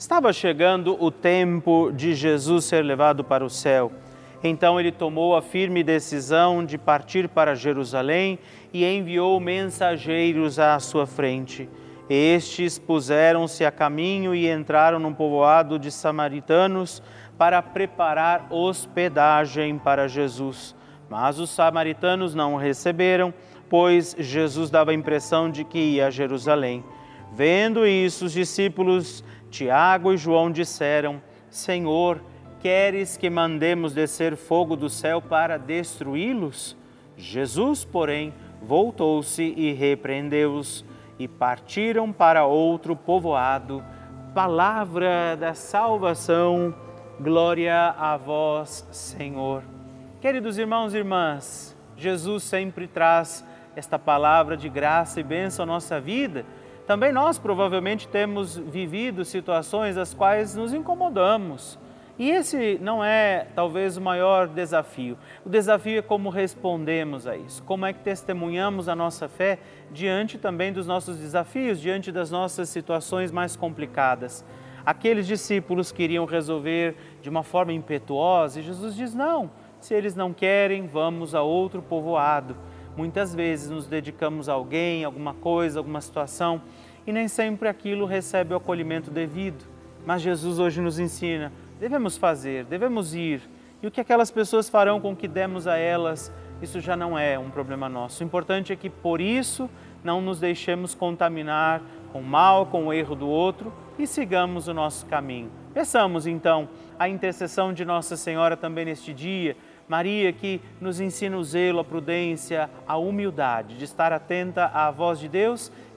Estava chegando o tempo de Jesus ser levado para o céu. Então ele tomou a firme decisão de partir para Jerusalém e enviou mensageiros à sua frente estes puseram-se a caminho e entraram num povoado de samaritanos para preparar hospedagem para Jesus. Mas os samaritanos não o receberam, pois Jesus dava a impressão de que ia a Jerusalém. Vendo isso, os discípulos Tiago e João disseram: Senhor, queres que mandemos descer fogo do céu para destruí-los? Jesus, porém, voltou-se e repreendeu-os e partiram para outro povoado. Palavra da salvação, glória a vós, Senhor. Queridos irmãos e irmãs, Jesus sempre traz esta palavra de graça e bênção à nossa vida. Também nós provavelmente temos vivido situações as quais nos incomodamos e esse não é talvez o maior desafio. O desafio é como respondemos a isso, como é que testemunhamos a nossa fé diante também dos nossos desafios, diante das nossas situações mais complicadas. Aqueles discípulos queriam resolver de uma forma impetuosa e Jesus diz: não, se eles não querem, vamos a outro povoado. Muitas vezes nos dedicamos a alguém, alguma coisa, alguma situação e nem sempre aquilo recebe o acolhimento devido. Mas Jesus hoje nos ensina devemos fazer, devemos ir. E o que aquelas pessoas farão com que demos a elas, isso já não é um problema nosso. O importante é que por isso não nos deixemos contaminar com o mal, com o erro do outro e sigamos o nosso caminho. Peçamos então a intercessão de Nossa Senhora também neste dia. Maria, que nos ensina o zelo, a prudência, a humildade, de estar atenta à voz de Deus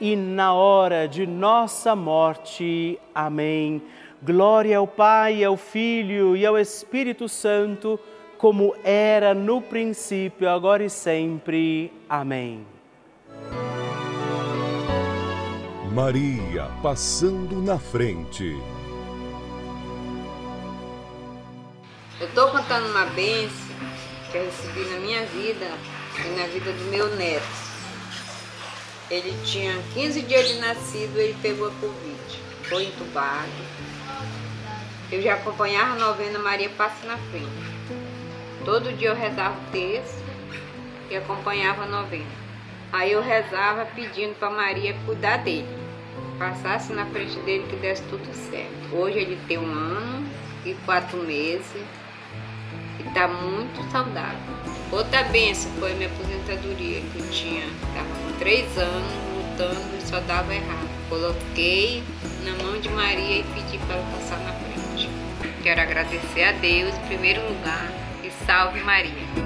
na hora de nossa morte. Amém. Glória ao Pai, ao Filho e ao Espírito Santo, como era no princípio, agora e sempre. Amém. Maria passando na frente. Eu estou contando uma bênção que eu recebi na minha vida e na vida do meu neto. Ele tinha 15 dias de nascido, ele pegou a Covid, foi entubado. Eu já acompanhava a novena Maria Passa na Frente. Todo dia eu rezava o texto e acompanhava a novena. Aí eu rezava pedindo para Maria cuidar dele passasse na frente dele que desse tudo certo. Hoje ele tem um ano e quatro meses está muito saudável. Outra benção foi minha aposentadoria, que eu tinha, estava com três anos lutando e só dava errado. Coloquei na mão de Maria e pedi para ela passar na frente. Quero agradecer a Deus em primeiro lugar e salve Maria.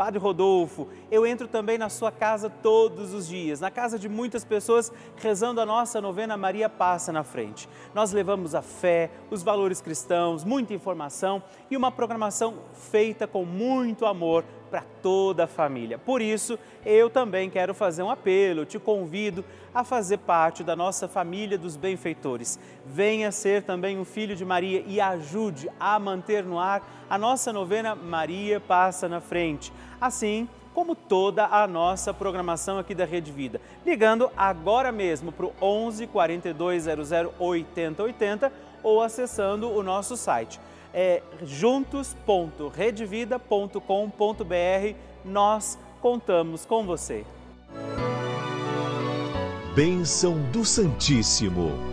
Padre Rodolfo, eu entro também na sua casa todos os dias, na casa de muitas pessoas, rezando a nossa novena Maria Passa na Frente. Nós levamos a fé, os valores cristãos, muita informação e uma programação feita com muito amor para toda a família. Por isso, eu também quero fazer um apelo, te convido a fazer parte da nossa família dos benfeitores. Venha ser também um filho de Maria e ajude a manter no ar a nossa novena Maria Passa na Frente. Assim, como toda a nossa programação aqui da Rede Vida. Ligando agora mesmo para o 11 4200 8080 ou acessando o nosso site é juntos.redvida.com.br. Nós contamos com você. Bênção do Santíssimo.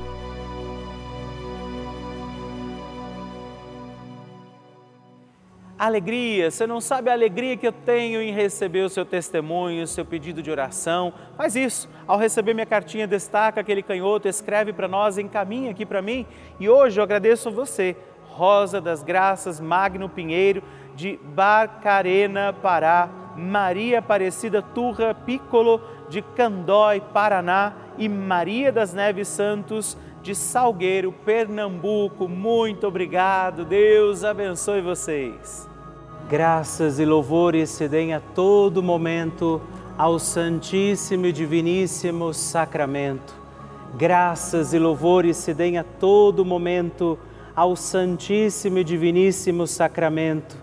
Alegria, você não sabe a alegria que eu tenho em receber o seu testemunho, o seu pedido de oração. Faz isso. Ao receber minha cartinha, destaca aquele canhoto, escreve para nós, encaminha aqui para mim. E hoje eu agradeço você Rosa das Graças Magno Pinheiro, de Barcarena, Pará, Maria Aparecida Turra Piccolo, de Candói, Paraná, e Maria das Neves Santos, de Salgueiro, Pernambuco. Muito obrigado, Deus abençoe vocês. Graças e louvores se deem a todo momento ao Santíssimo e Diviníssimo Sacramento. Graças e louvores se deem a todo momento ao Santíssimo e Diviníssimo Sacramento.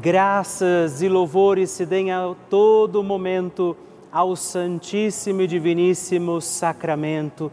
Graças e louvores se deem a todo momento ao Santíssimo e Diviníssimo Sacramento.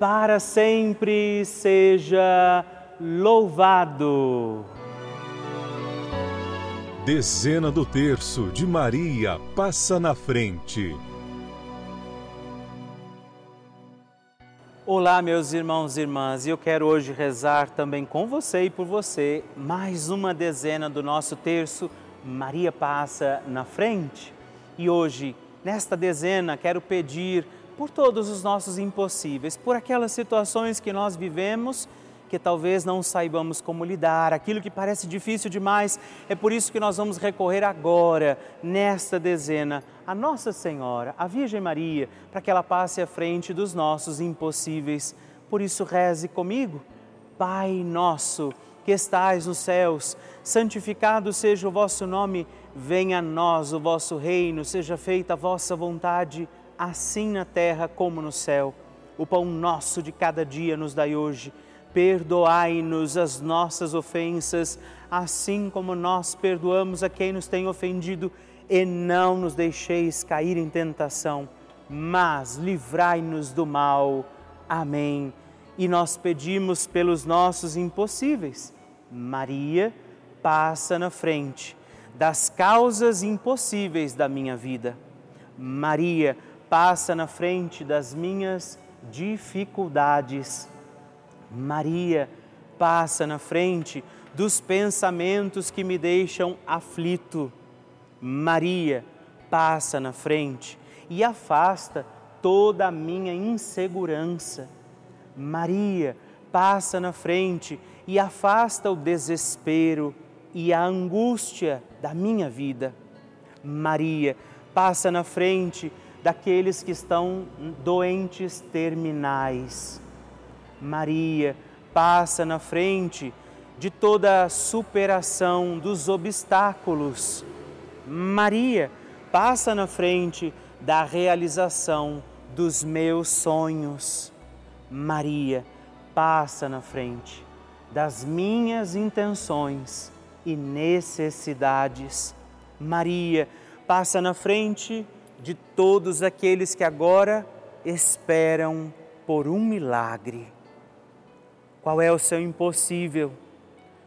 para sempre seja louvado. Dezena do terço de Maria passa na frente. Olá, meus irmãos e irmãs, eu quero hoje rezar também com você e por você mais uma dezena do nosso terço Maria passa na frente. E hoje, nesta dezena, quero pedir por todos os nossos impossíveis, por aquelas situações que nós vivemos que talvez não saibamos como lidar, aquilo que parece difícil demais. É por isso que nós vamos recorrer agora, nesta dezena, a Nossa Senhora, a Virgem Maria, para que ela passe à frente dos nossos impossíveis. Por isso, reze comigo. Pai nosso, que estais nos céus, santificado seja o vosso nome, venha a nós o vosso reino, seja feita a vossa vontade, assim na terra como no céu. O pão nosso de cada dia nos dai hoje perdoai-nos as nossas ofensas, assim como nós perdoamos a quem nos tem ofendido, e não nos deixeis cair em tentação, mas livrai-nos do mal. Amém. E nós pedimos pelos nossos impossíveis. Maria, passa na frente das causas impossíveis da minha vida. Maria, na frente das minhas dificuldades. Maria passa na frente dos pensamentos que me deixam aflito. Maria passa na frente e afasta toda a minha insegurança. Maria passa na frente e afasta o desespero e a angústia da minha vida. Maria passa na frente daqueles que estão doentes terminais. Maria passa na frente de toda a superação dos obstáculos. Maria passa na frente da realização dos meus sonhos. Maria passa na frente das minhas intenções e necessidades. Maria passa na frente de todos aqueles que agora esperam por um milagre. Qual é o seu impossível?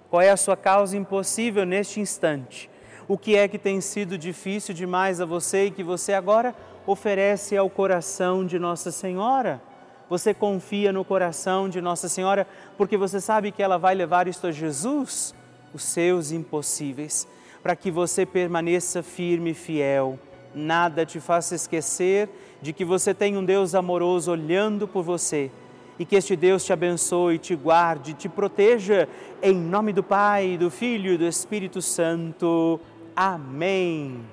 Qual é a sua causa impossível neste instante? O que é que tem sido difícil demais a você e que você agora oferece ao coração de Nossa Senhora? Você confia no coração de Nossa Senhora porque você sabe que ela vai levar isto a Jesus, os seus impossíveis, para que você permaneça firme e fiel. Nada te faça esquecer de que você tem um Deus amoroso olhando por você e que este Deus te abençoe, te guarde, te proteja, em nome do Pai, do Filho e do Espírito Santo. Amém.